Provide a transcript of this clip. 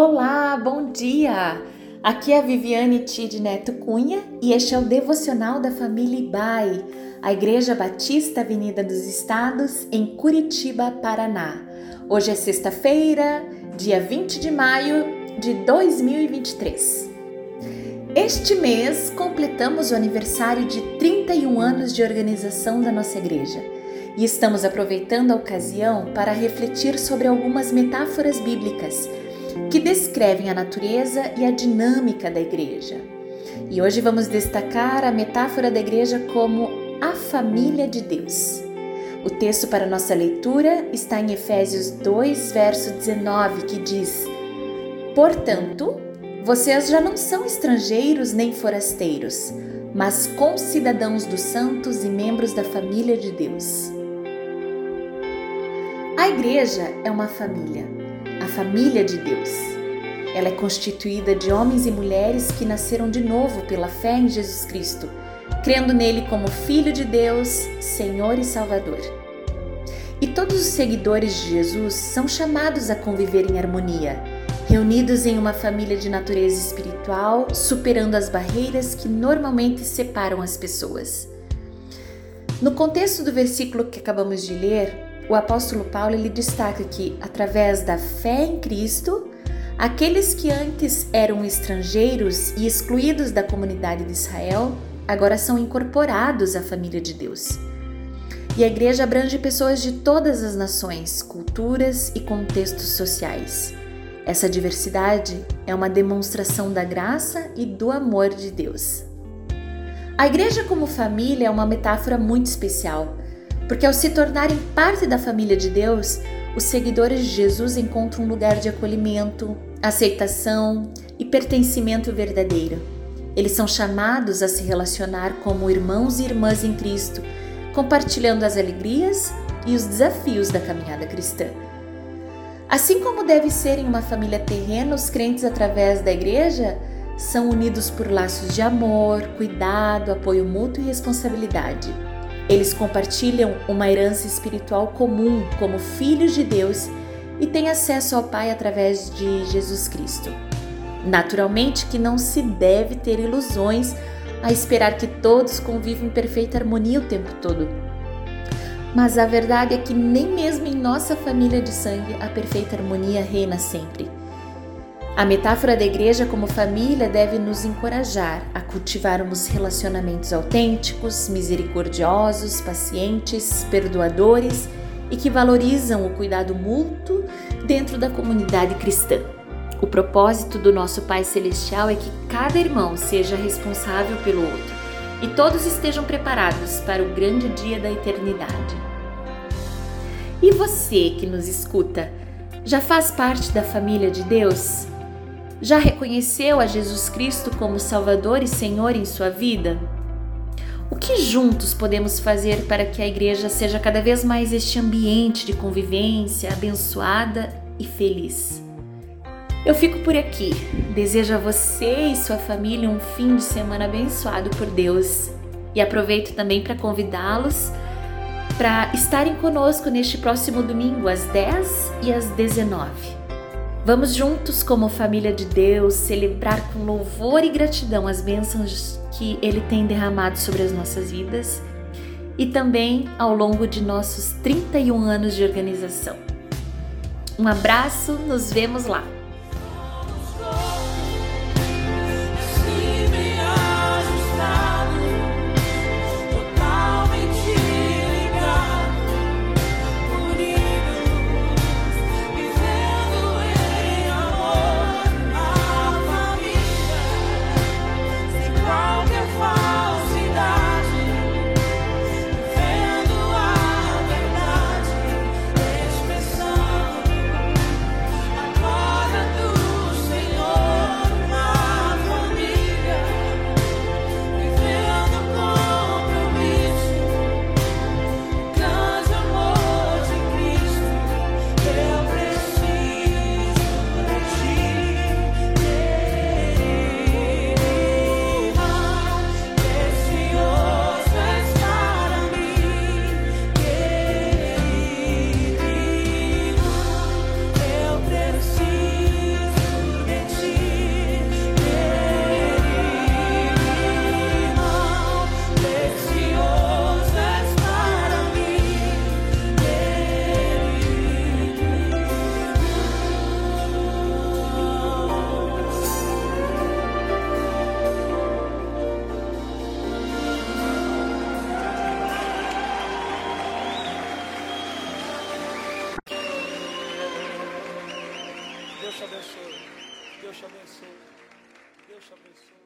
Olá, bom dia! Aqui é a Viviane Tid Neto Cunha e este é o devocional da família Ibai, a Igreja Batista Avenida dos Estados, em Curitiba, Paraná. Hoje é sexta-feira, dia 20 de maio de 2023. Este mês completamos o aniversário de 31 anos de organização da nossa igreja e estamos aproveitando a ocasião para refletir sobre algumas metáforas bíblicas que descrevem a natureza e a dinâmica da igreja. E hoje vamos destacar a metáfora da igreja como a família de Deus. O texto para nossa leitura está em Efésios 2, verso 19, que diz: Portanto, vocês já não são estrangeiros nem forasteiros, mas concidadãos dos santos e membros da família de Deus. A igreja é uma família a família de Deus. Ela é constituída de homens e mulheres que nasceram de novo pela fé em Jesus Cristo, crendo nele como Filho de Deus, Senhor e Salvador. E todos os seguidores de Jesus são chamados a conviver em harmonia, reunidos em uma família de natureza espiritual, superando as barreiras que normalmente separam as pessoas. No contexto do versículo que acabamos de ler, o apóstolo Paulo ele destaca que, através da fé em Cristo, aqueles que antes eram estrangeiros e excluídos da comunidade de Israel agora são incorporados à família de Deus. E a igreja abrange pessoas de todas as nações, culturas e contextos sociais. Essa diversidade é uma demonstração da graça e do amor de Deus. A igreja como família é uma metáfora muito especial porque ao se tornarem parte da família de Deus, os seguidores de Jesus encontram um lugar de acolhimento, aceitação e pertencimento verdadeiro. Eles são chamados a se relacionar como irmãos e irmãs em Cristo, compartilhando as alegrias e os desafios da caminhada cristã. Assim como deve ser em uma família terrena, os crentes, através da igreja, são unidos por laços de amor, cuidado, apoio mútuo e responsabilidade. Eles compartilham uma herança espiritual comum como filhos de Deus e têm acesso ao Pai através de Jesus Cristo. Naturalmente que não se deve ter ilusões a esperar que todos convivam em perfeita harmonia o tempo todo. Mas a verdade é que nem mesmo em nossa família de sangue a perfeita harmonia reina sempre. A metáfora da igreja como família deve nos encorajar a cultivarmos relacionamentos autênticos, misericordiosos, pacientes, perdoadores e que valorizam o cuidado mútuo dentro da comunidade cristã. O propósito do nosso Pai Celestial é que cada irmão seja responsável pelo outro e todos estejam preparados para o grande dia da eternidade. E você que nos escuta, já faz parte da família de Deus? Já reconheceu a Jesus Cristo como Salvador e Senhor em sua vida? O que juntos podemos fazer para que a igreja seja cada vez mais este ambiente de convivência abençoada e feliz? Eu fico por aqui. Desejo a você e sua família um fim de semana abençoado por Deus e aproveito também para convidá-los para estarem conosco neste próximo domingo às 10 e às 19. Vamos juntos, como família de Deus, celebrar com louvor e gratidão as bênçãos que Ele tem derramado sobre as nossas vidas e também ao longo de nossos 31 anos de organização. Um abraço, nos vemos lá! Deus te abençoe. Deus te abençoe. Deus te abençoe.